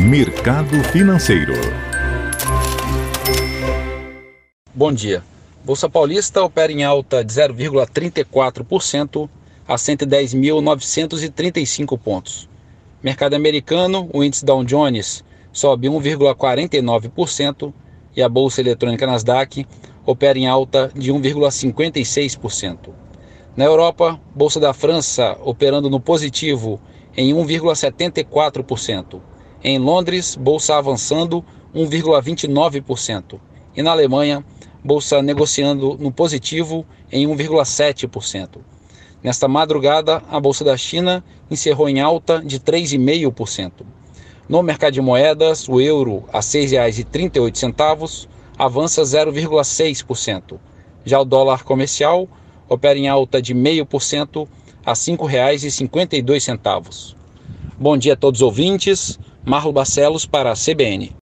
Mercado Financeiro. Bom dia. Bolsa Paulista opera em alta de 0,34% a 110.935 pontos. Mercado americano, o índice Dow Jones sobe 1,49% e a bolsa eletrônica Nasdaq opera em alta de 1,56%. Na Europa, bolsa da França operando no positivo em 1,74%. Em Londres, bolsa avançando 1,29%. E na Alemanha, bolsa negociando no positivo em 1,7%. Nesta madrugada, a bolsa da China encerrou em alta de 3,5%. No mercado de moedas, o euro a R$ 6,38 avança 0,6%. Já o dólar comercial opera em alta de 0,5% a R$ 5,52. Bom dia a todos os ouvintes. Marlo Barcelos para a CBN.